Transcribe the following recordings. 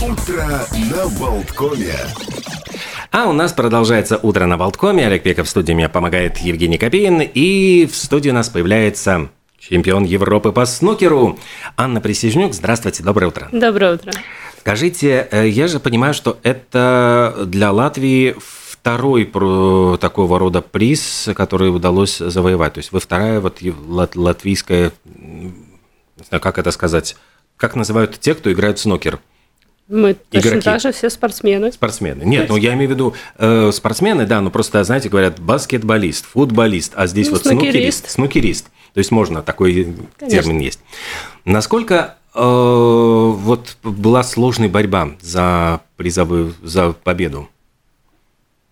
Утро на Болткоме. А у нас продолжается «Утро на Болткоме». Олег Пеков в студии мне помогает Евгений Копеин. И в студии у нас появляется чемпион Европы по снукеру Анна Присяжнюк. Здравствуйте, доброе утро. Доброе утро. Скажите, э, я же понимаю, что это для Латвии второй такого рода приз, который удалось завоевать. То есть вы вторая вот латвийская, не знаю, как это сказать, как называют те, кто играют в снукер? Мы точно Игроки. так же все спортсмены. Спортсмены. Нет, ну я имею в виду э, спортсмены, да, ну просто, знаете, говорят баскетболист, футболист, а здесь ну, вот снукерист. снукерист. То есть можно, такой Конечно. термин есть. Насколько э, вот была сложная борьба за призовую, за победу?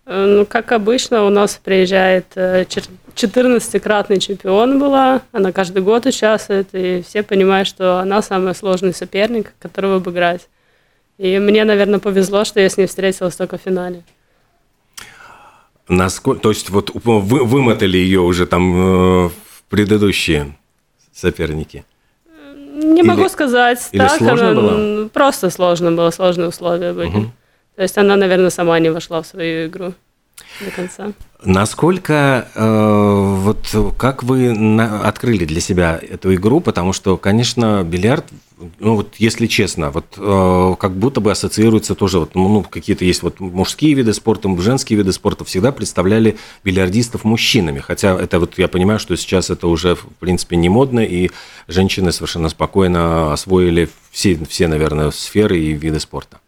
Э, ну, как обычно, у нас приезжает 14-кратный э, чемпион была, она каждый год участвует, и все понимают, что она самый сложный соперник, которого обыграть. И мне, наверное, повезло, что я с ней встретилась только в финале. Насколько, то есть вот вы, вымотали ее уже там э, предыдущие соперники? Не или, могу сказать. Или так, сложно она, было? Просто сложно было, сложные условия были. Угу. То есть она, наверное, сама не вошла в свою игру до конца. Насколько, э, вот как вы на, открыли для себя эту игру, потому что, конечно, бильярд, ну вот если честно, вот э, как будто бы ассоциируется тоже, вот, ну какие-то есть вот мужские виды спорта, женские виды спорта, всегда представляли бильярдистов мужчинами, хотя это вот я понимаю, что сейчас это уже в принципе не модно, и женщины совершенно спокойно освоили все, все наверное, сферы и виды спорта.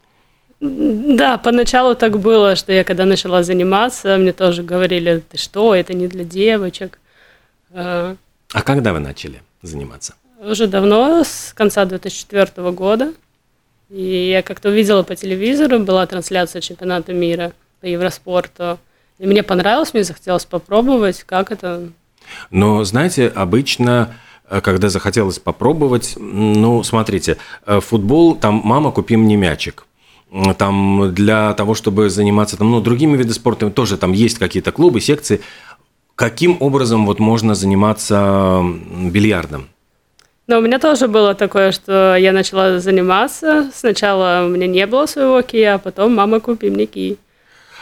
Да, поначалу так было, что я когда начала заниматься, мне тоже говорили, ты что, это не для девочек. А, а когда вы начали заниматься? Уже давно, с конца 2004 года. И я как-то увидела по телевизору, была трансляция чемпионата мира по Евроспорту. И мне понравилось, мне захотелось попробовать, как это. Но, знаете, обычно э, когда захотелось попробовать, ну, смотрите, э, футбол, там «мама, купи мне мячик» там для того, чтобы заниматься там, ну, другими видами спорта, тоже там есть какие-то клубы, секции. Каким образом вот можно заниматься бильярдом? Ну, у меня тоже было такое, что я начала заниматься. Сначала у меня не было своего кия, а потом мама купи мне ки.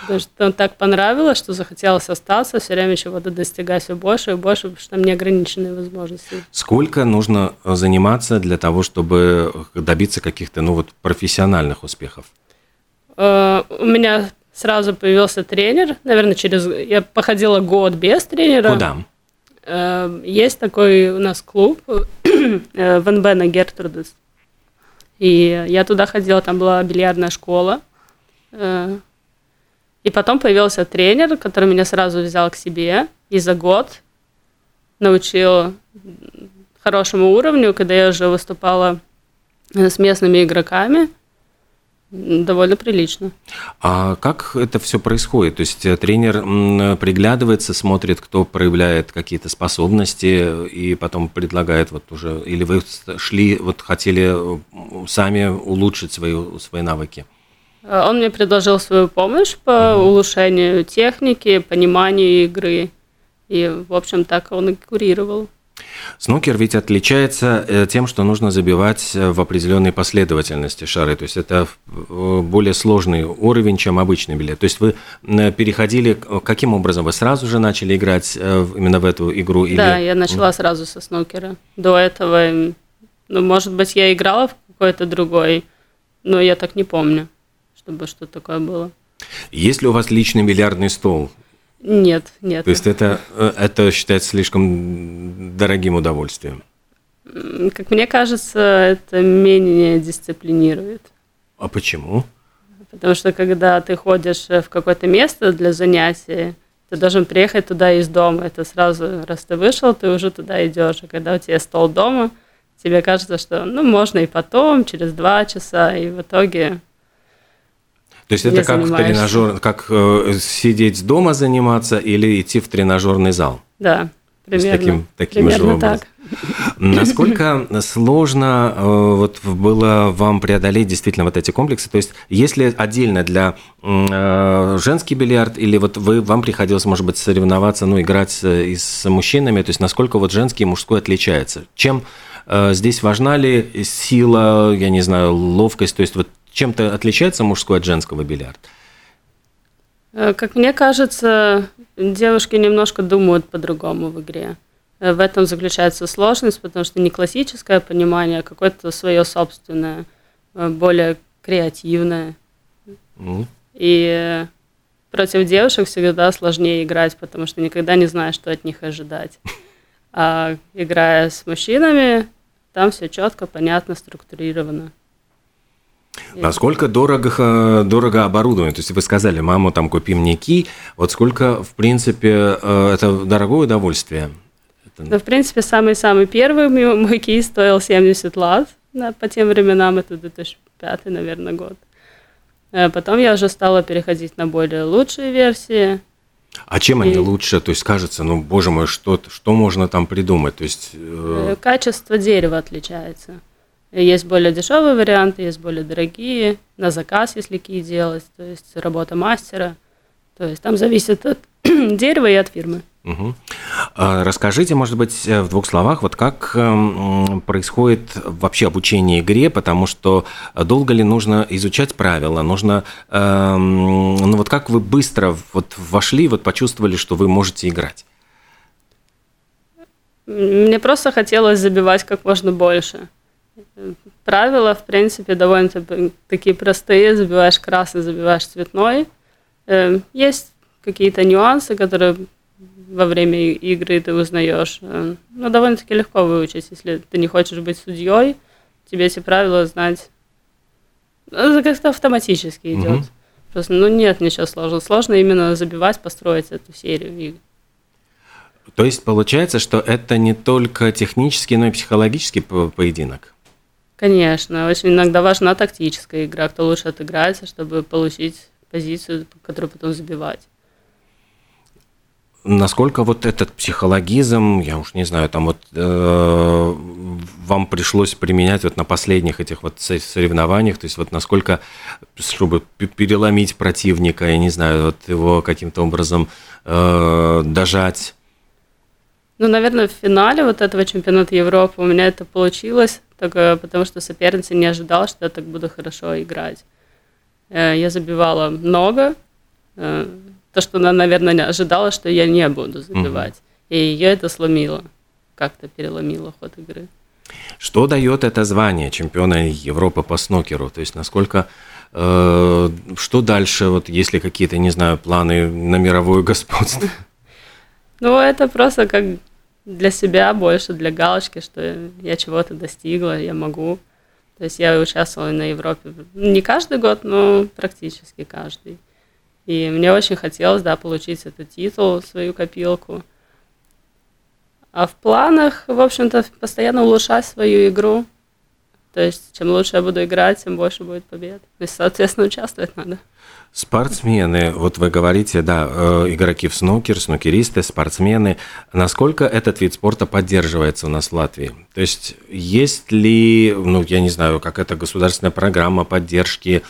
Потому что так понравилось, что захотелось остаться, все время чего-то достигать все больше и больше, потому что там неограниченные возможности. Сколько нужно заниматься для того, чтобы добиться каких-то ну, вот, профессиональных успехов? Э, у меня сразу появился тренер, наверное, через... Я походила год без тренера. Куда? Э, есть такой у нас клуб э, в НБ на Гертрудес. И я туда ходила, там была бильярдная школа. И потом появился тренер, который меня сразу взял к себе и за год научил хорошему уровню, когда я уже выступала с местными игроками. Довольно прилично. А как это все происходит? То есть э, тренер приглядывается, смотрит, кто проявляет какие-то способности и потом предлагает вот уже, или вы шли, вот хотели э, сами улучшить свои, свои навыки? Э, он мне предложил свою помощь по улучшению техники, пониманию игры. И, в общем, так он и курировал. Снукер ведь отличается э, тем, что нужно забивать э, в определенной последовательности шары. То есть это более сложный уровень, чем обычный билет. То есть вы переходили, каким образом? Вы сразу же начали играть именно в эту игру? Или... Да, я начала сразу со снукера. До этого, ну, может быть, я играла в какой-то другой, но я так не помню чтобы что-то такое было. Есть ли у вас личный бильярдный стол? Нет, нет. То есть это, э, это считается слишком дорогим удовольствием? Как мне кажется, это менее дисциплинирует. А почему? Потому что когда ты ходишь в какое-то место для занятий, ты должен приехать туда из дома. Это сразу, раз ты вышел, ты уже туда идешь. А когда у тебя стол дома, тебе кажется, что ну можно и потом, через два часа, и в итоге то есть это как тренажер, как э, сидеть дома заниматься или идти в тренажерный зал? Да, примерно. Таким, таким примерно же так. Насколько сложно э, вот было вам преодолеть действительно вот эти комплексы? То есть, если отдельно для э, женский бильярд или вот вы вам приходилось, может быть, соревноваться, ну, играть и с мужчинами, то есть насколько вот женский и мужской отличается? Чем э, здесь важна ли сила, я не знаю, ловкость, то есть вот чем-то отличается мужской от женского бильярд? Э, как мне кажется, девушки немножко думают по-другому в игре. Э, в этом заключается сложность, потому что не классическое понимание, а какое-то свое собственное, э, более креативное. Mm. И против девушек всегда сложнее играть, потому что никогда не знаешь, что от них ожидать. А играя с мужчинами, там все четко, понятно, структурировано. Насколько дорого, дорого оборудование? То есть вы сказали, маму, там, купи мне ки. Вот сколько, в принципе, э, это дорогое удовольствие? Ну, в принципе, самый-самый первый мой ки стоил 70 лат. Да, по тем временам это 2005, наверное, год. Э, потом я уже стала переходить на более лучшие версии. А чем и... они лучше? То есть кажется, ну, боже мой, что, что можно там придумать? То есть... Э... Качество дерева отличается. Есть более дешевые варианты, есть более дорогие, на заказ, если ки делать, то есть работа мастера. То есть там зависит от дерева и от фирмы. Угу. Расскажите, может быть, э, в двух словах, вот как эм, происходит вообще обучение игре, потому что долго ли нужно изучать правила, нужно, эм, ну вот как вы быстро вот вошли, вот почувствовали, что вы можете играть? Мне просто хотелось забивать как можно больше. Правила, в принципе, довольно такие простые. Забиваешь красный, забиваешь цветной. Эм, есть какие-то нюансы, которые во время игры ты узнаешь. Эм, но довольно-таки легко выучить, если ты не хочешь быть судьей, тебе эти правила знать ну, это как-то автоматически идет. Угу. Просто, ну, нет ничего сложного. Сложно именно забивать, построить эту серию игр. То есть получается, что это не только технический, но и психологический поединок? Конечно, очень иногда важна тактическая игра, кто лучше отыграется, чтобы получить позицию, которую потом забивать. Насколько вот этот психологизм, я уж не знаю, там вот э, вам пришлось применять вот на последних этих вот соревнованиях, то есть вот насколько, чтобы переломить противника, я не знаю, вот его каким-то образом э, дожать? Ну, наверное, в финале вот этого чемпионата Европы у меня это получилось только потому что соперница не ожидала, что я так буду хорошо играть. Э, я забивала много, э, то, что она, наверное, не ожидала, что я не буду забивать. Угу. И ее это сломило, как-то переломило ход игры. Что дает это звание чемпиона Европы по снукеру? То есть насколько э, что дальше, вот если какие-то, не знаю, планы на мировое господство? Ну, это просто как для себя больше, для галочки, что я чего-то достигла, я могу. То есть я участвовала на Европе не каждый год, но практически каждый. И мне очень хотелось, да, получить этот титул, свою копилку. А в планах, в общем-то, постоянно улучшать свою игру. То есть, чем лучше я буду играть, тем больше будет побед. То есть, соответственно, участвовать надо. Спортсмены, вот вы говорите, да, э, игроки в снукер, снукеристы, спортсмены. Насколько этот вид спорта поддерживается у нас в Латвии? То есть есть ли, ну, я не знаю, как это государственная программа поддержки,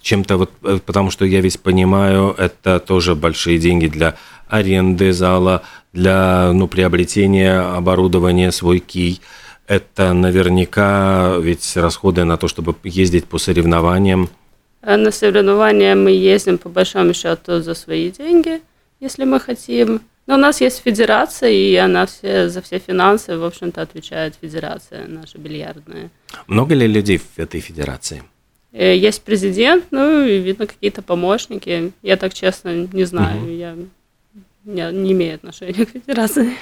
чем-то вот, э, потому что я весь понимаю, это тоже большие деньги для аренды зала, для, ну, приобретения оборудования, свой кий. Это наверняка ведь расходы на то, чтобы ездить по соревнованиям – Э, на соревнования мы ездим по большому счету за свои деньги, если мы хотим. Но у нас есть федерация, и она все, за все финансы, в общем-то, отвечает федерация наша бильярдная. Много ли людей в этой федерации? Э, есть президент, ну и, видно, какие-то помощники. Я так честно не знаю, угу. я не, не имею отношения к федерации.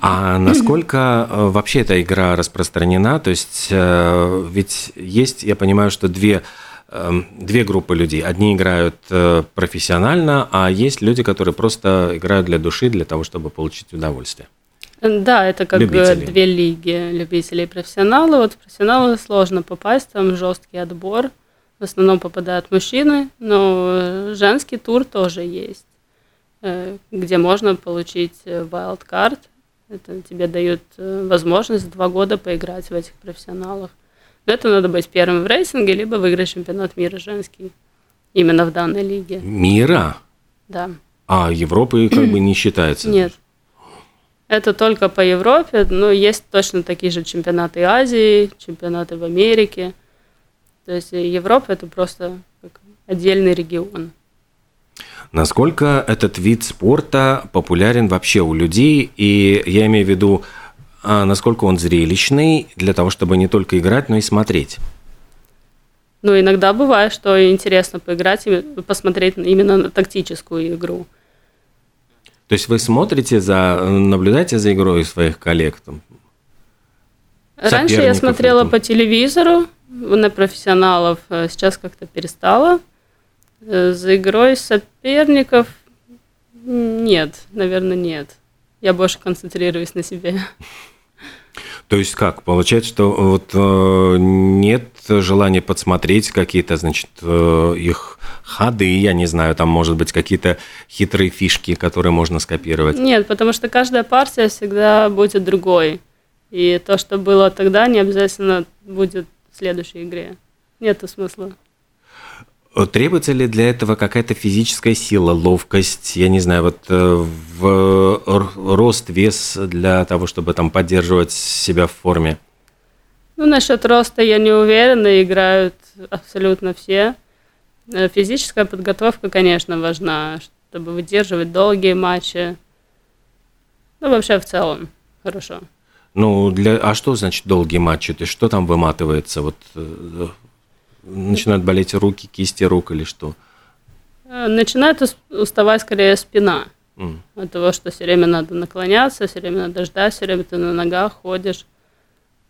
А насколько э, вообще эта игра распространена? То есть ведь есть, я понимаю, что две Эм, две группы людей. Одни играют э, профессионально, а есть люди, которые просто играют для души, для того, чтобы получить удовольствие. Да, это как Любители. две лиги любителей и профессионалы. Вот в профессионалы сложно попасть, там жесткий отбор. В основном попадают мужчины, но женский тур тоже есть, э, где можно получить э, wildcard. Это тебе дают возможность два года поиграть в этих профессионалах. Это надо быть первым в рейтинге, либо выиграть чемпионат мира женский. Именно в данной лиге. Мира? Да. А Европы как бы не считается? Нет. Это только по Европе, но есть точно такие же чемпионаты Азии, чемпионаты в Америке. То есть Европа это просто отдельный регион. Насколько этот вид спорта популярен вообще у людей? И я имею в виду, а насколько он зрелищный для того, чтобы не только играть, но и смотреть? Ну, иногда бывает, что интересно поиграть, и посмотреть именно на тактическую игру. То есть вы смотрите за, наблюдаете за игрой своих коллег? Там, Раньше я смотрела по телевизору на профессионалов, а сейчас как-то перестала. Э, за игрой соперников нет, наверное, нет. Я больше концентрируюсь на себе. То есть как? Получается, что вот э, нет желания подсмотреть какие-то, значит, э, их ходы, я не знаю, там, может быть, какие-то хитрые фишки, которые можно скопировать? Нет, потому что каждая партия всегда будет другой. И то, что было тогда, не обязательно будет в следующей игре. Нет смысла. Требуется ли для этого какая-то физическая сила, ловкость, я не знаю, вот э, в рост, вес для того, чтобы там поддерживать себя в форме? Ну, насчет роста я не уверена, играют абсолютно все. Э, физическая подготовка, конечно, важна, чтобы выдерживать долгие матчи. Ну, вообще в целом хорошо. Ну, для... а что значит долгие матчи? То есть что там выматывается? Вот э, начинают болеть руки, кисти рук или что? Э, начинает уставать скорее спина. Mm. От того, что все время надо наклоняться, все время надо ждать, все время ты на ногах ходишь.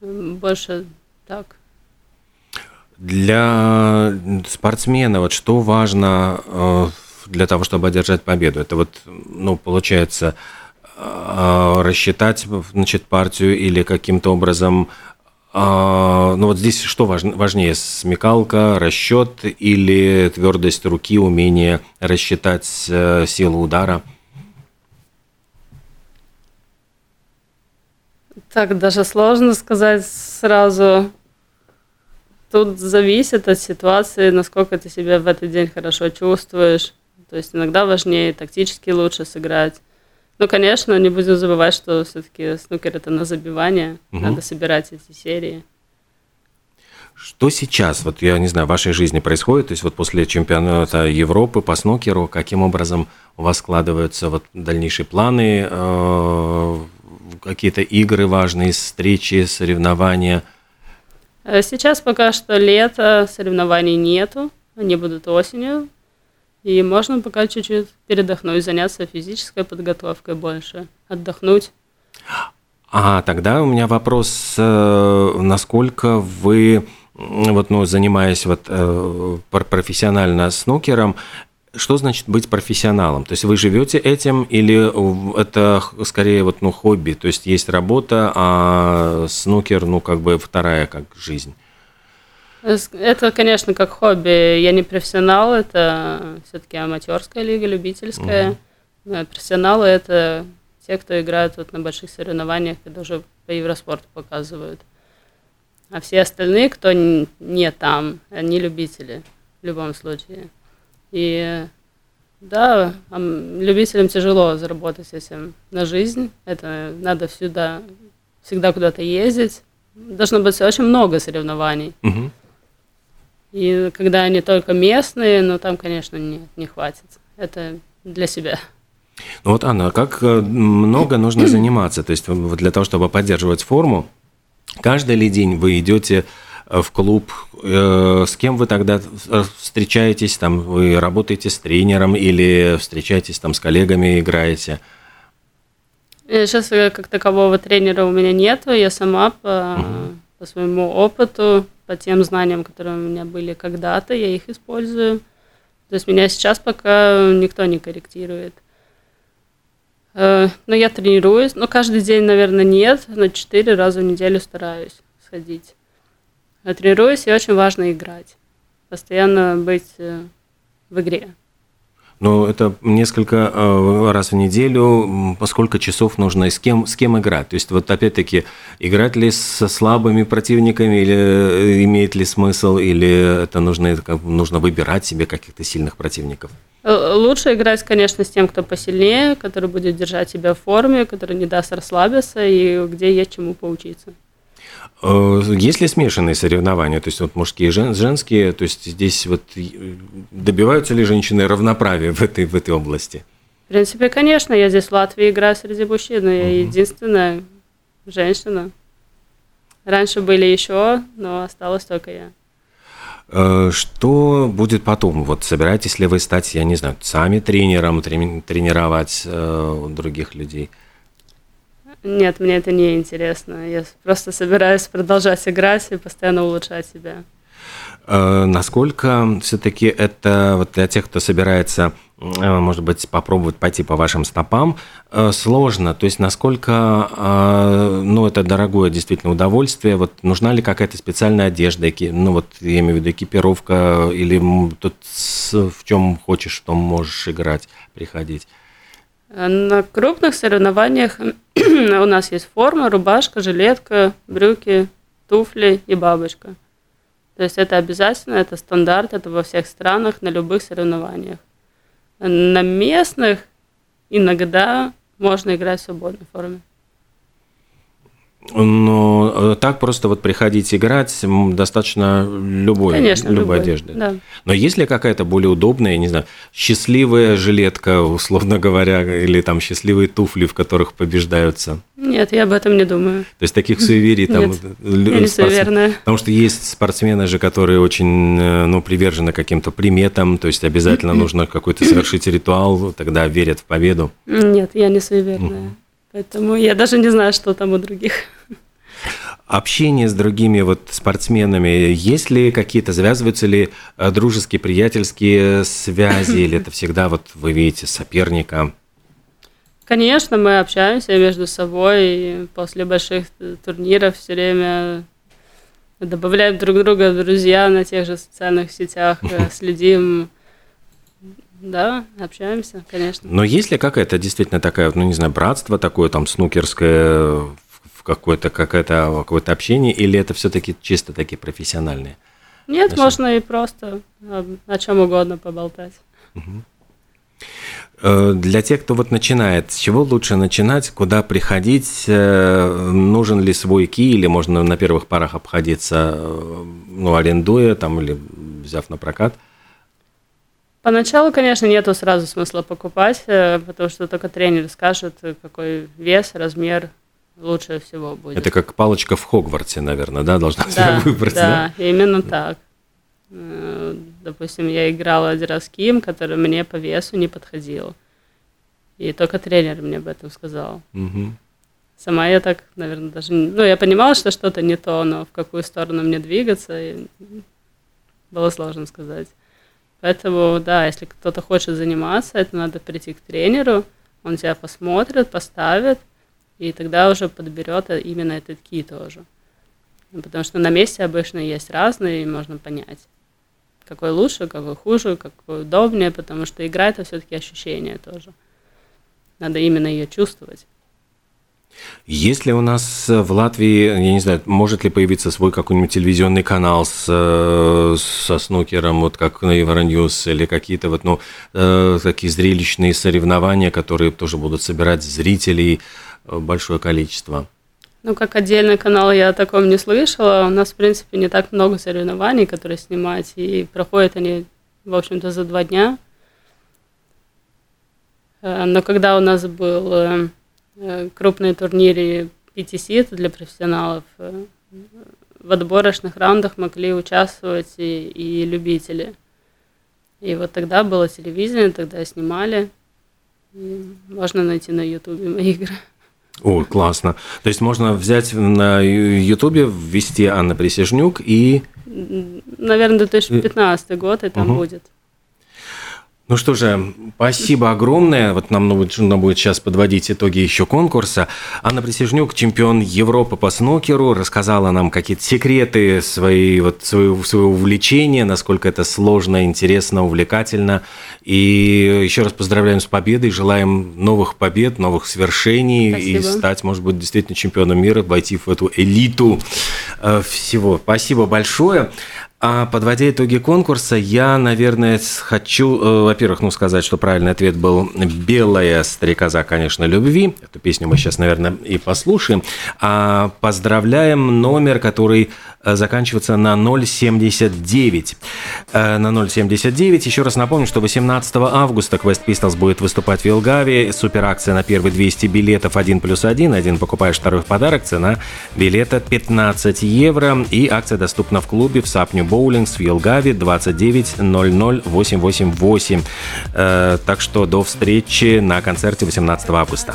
Больше так. Для спортсмена вот что важно э, для того, чтобы одержать победу? Это вот, ну, получается, рассчитать, значит, партию или каким-то образом а, ну вот здесь что важнее, смекалка, расчет или твердость руки, умение рассчитать э, силу удара? Так, даже сложно сказать сразу. Тут зависит от ситуации, насколько ты себя в этот день хорошо чувствуешь. То есть иногда важнее тактически лучше сыграть. Ну, конечно, не будем забывать, что все-таки снукер это на забивание, угу. надо собирать эти серии. Что сейчас, вот я не знаю, в вашей жизни происходит, то есть вот после чемпионата Европы по снукеру, каким образом у вас складываются вот дальнейшие планы, э, какие-то игры важные, встречи, соревнования? Э, сейчас пока что лето, соревнований нету, они будут осенью, и можно пока чуть-чуть передохнуть, заняться физической подготовкой больше, отдохнуть. А тогда у меня вопрос, э, насколько вы, вот, ну, занимаясь вот э, профессионально снукером, что значит быть профессионалом? То есть вы живете этим или это скорее вот ну хобби? То есть есть работа, а снукер ну как бы вторая как жизнь? Это, конечно, как хобби. Я не профессионал, это все-таки аматерская лига, любительская. Угу. Профессионалы это те, кто играют вот на больших соревнованиях и даже по Евроспорту показывают. А все остальные, кто не там, они любители в любом случае. И да, любителям тяжело заработать этим на жизнь. Это надо всегда, всегда куда-то ездить. Должно быть очень много соревнований. Угу. И когда они только местные, ну там, конечно, нет, не хватит. Это для себя. Ну вот, Анна, как э, много нужно заниматься? То есть для того, чтобы поддерживать форму, каждый ли день вы идете э, в клуб, э, с кем вы тогда встречаетесь, там вы работаете с тренером или встречаетесь там с коллегами, играете? Сейчас как такового тренера у меня нету, я сама по, угу. по своему опыту по тем знаниям, которые у меня были когда-то, я их использую. То есть меня сейчас пока никто не корректирует. Э, но я тренируюсь, но каждый день, наверное, нет, но четыре раза в неделю стараюсь сходить. Я тренируюсь, и очень важно играть. Постоянно быть э, в игре. Но это несколько э, раз в неделю, сколько часов нужно и с кем, с кем играть. То есть вот опять-таки, играть ли со слабыми противниками, или э, имеет ли смысл, или это нужно, нужно выбирать себе каких-то сильных противников? Э, лучше играть, конечно, с тем, кто посильнее, который будет держать тебя в форме, который не даст расслабиться и где есть чему поучиться. Э, есть ли смешанные соревнования, то есть вот мужские и женские, то есть здесь вот добиваются ли женщины равноправия в этой, в этой области? В принципе, конечно, я здесь в Латвии играю среди мужчин, я угу. единственная женщина. Раньше были еще, но осталась только я. Э, что будет потом? Вот собираетесь ли вы стать, я не знаю, сами тренером, тренировать э, других людей? Нет, мне это не интересно. Я просто собираюсь продолжать играть и постоянно улучшать себя. Э, насколько все-таки это вот для тех, кто собирается, э, может быть, попробовать пойти по вашим стопам, э, сложно? То есть насколько, ну, это дорогое действительно удовольствие? Вот нужна ли какая-то специальная одежда, ну, вот я имею в виду экипировка, или тут в чем хочешь, что можешь играть, приходить? На крупных соревнованиях у нас есть форма, рубашка, жилетка, брюки, туфли и бабочка. То есть это обязательно, это стандарт, это во всех странах, на любых соревнованиях. На местных иногда можно играть в свободной форме. Но э, так просто вот приходить играть достаточно любой, Конечно, любой, любой одежды. Да. Но есть ли какая-то более удобная, не знаю, счастливая жилетка, условно говоря, или там счастливые туфли, в которых побеждаются? Нет, я об этом не думаю. То есть таких суеверий там... Нет, я суеверная. Потому что есть спортсмены же, которые очень э, ну, привержены каким-то приметам, то есть обязательно нужно какой-то совершить ритуал, тогда верят в победу. Нет, я не суеверная. Поэтому я даже не знаю, что там у других. Общение с другими вот спортсменами, есть ли какие-то, завязываются ли э, дружеские, приятельские связи, или это всегда вот вы видите соперника? Конечно, мы общаемся между собой, и после больших турниров все время добавляем друг друга друзья на тех же социальных сетях, э, следим да, общаемся, конечно. Но есть ли какая-то действительно такая, ну не знаю, братство такое там снукерское, какое-то какое-то какое-то общение, или это все-таки чисто такие профессиональные? Нет, отношения? можно и просто о чем угодно поболтать. Угу. Для тех, кто вот начинает, с чего лучше начинать, куда приходить, э, нужен ли свой ки, или можно на первых парах обходиться, э, ну, арендуя там или взяв на прокат? Поначалу, конечно, нету сразу смысла покупать, э, потому что только тренер скажет, какой вес, размер лучше всего будет. Это как палочка в Хогвартсе, наверное, да, должна да, выбрать, да? Да, именно так. Э, допустим, я играла один раз Ким, который мне по весу не подходил. И только тренер мне об этом сказал. Угу. Сама я так, наверное, даже... Ну, я понимала, что что-то не то, но в какую сторону мне двигаться, было сложно сказать. Поэтому, да, если кто-то хочет заниматься, это надо прийти к тренеру, он тебя посмотрит, поставит, и тогда уже подберет именно этот ки тоже. Потому что на месте обычно есть разные, и можно понять, какой лучше, какой хуже, какой удобнее, потому что игра это все-таки ощущение тоже. Надо именно ее чувствовать. Есть ли у нас в Латвии, я не знаю, может ли появиться свой какой-нибудь телевизионный канал с, э, со снукером, вот как на Евроньюз, или какие-то вот, ну, э, такие зрелищные соревнования, которые тоже будут собирать зрителей э, большое количество? Ну, как отдельный канал я о таком не слышала. У нас, в принципе, не так много соревнований, которые снимать, и проходят они, в общем-то, за два дня. Но когда у нас был Э, крупные турниры PTC, это для профессионалов. Э, в отборочных раундах могли участвовать и, и любители. И вот тогда было телевидение, тогда снимали. И можно найти на Ютубе мои игры. О, классно. То есть можно взять на Ютубе, ввести Анна Присяжнюк и... Наверное, 2015 год, и там угу. будет. Ну что же, спасибо огромное. Вот нам нужно будет сейчас подводить итоги еще конкурса. Анна Присяжнюк, чемпион Европы по снукеру, рассказала нам какие-то секреты своей, вот, своего, своего увлечения, насколько это сложно, интересно, увлекательно. И еще раз поздравляем с победой, желаем новых побед, новых свершений спасибо. и стать, может быть, действительно чемпионом мира, войти в эту элиту э, всего. Спасибо большое. А подводя итоги конкурса, я, наверное, хочу, э, во-первых, ну, сказать, что правильный ответ был «Белая стрекоза, конечно, любви». Эту песню мы сейчас, наверное, и послушаем. А поздравляем номер, который Э, заканчиваться на 0,79. Э, на 0,79. Еще раз напомню, что 18 августа Quest Pistols будет выступать в Вилгаве. Суперакция на первые 200 билетов 1 плюс 1. Один покупаешь, второй в подарок. Цена билета 15 евро. И акция доступна в клубе в Сапню Боулингс в Вилгаве 29 00 888. Так что до встречи на концерте 18 августа.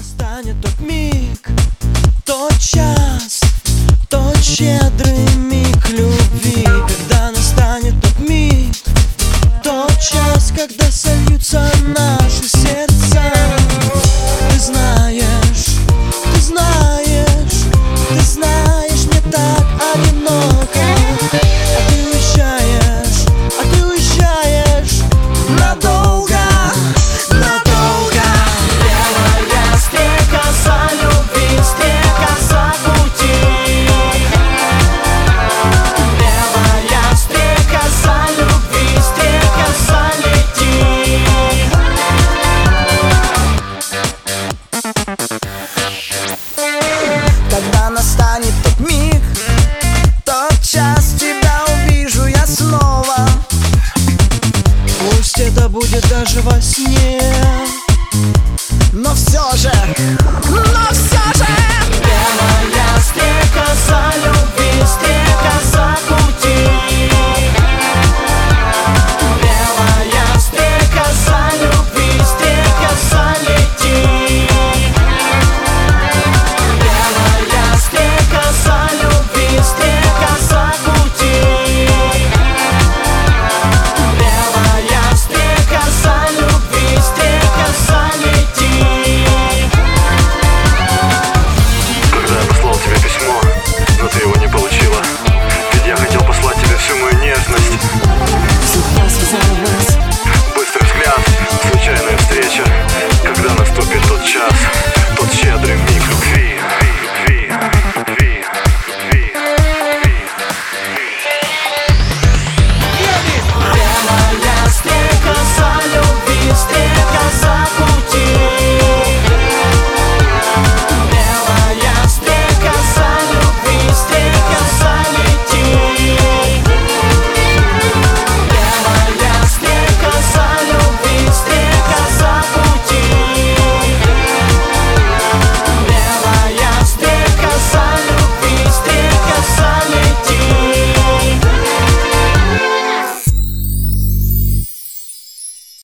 тот миг, тот час, тот щедрый миг любви Когда настанет тот миг Тот час, когда сольются наши сердца Ты знаешь,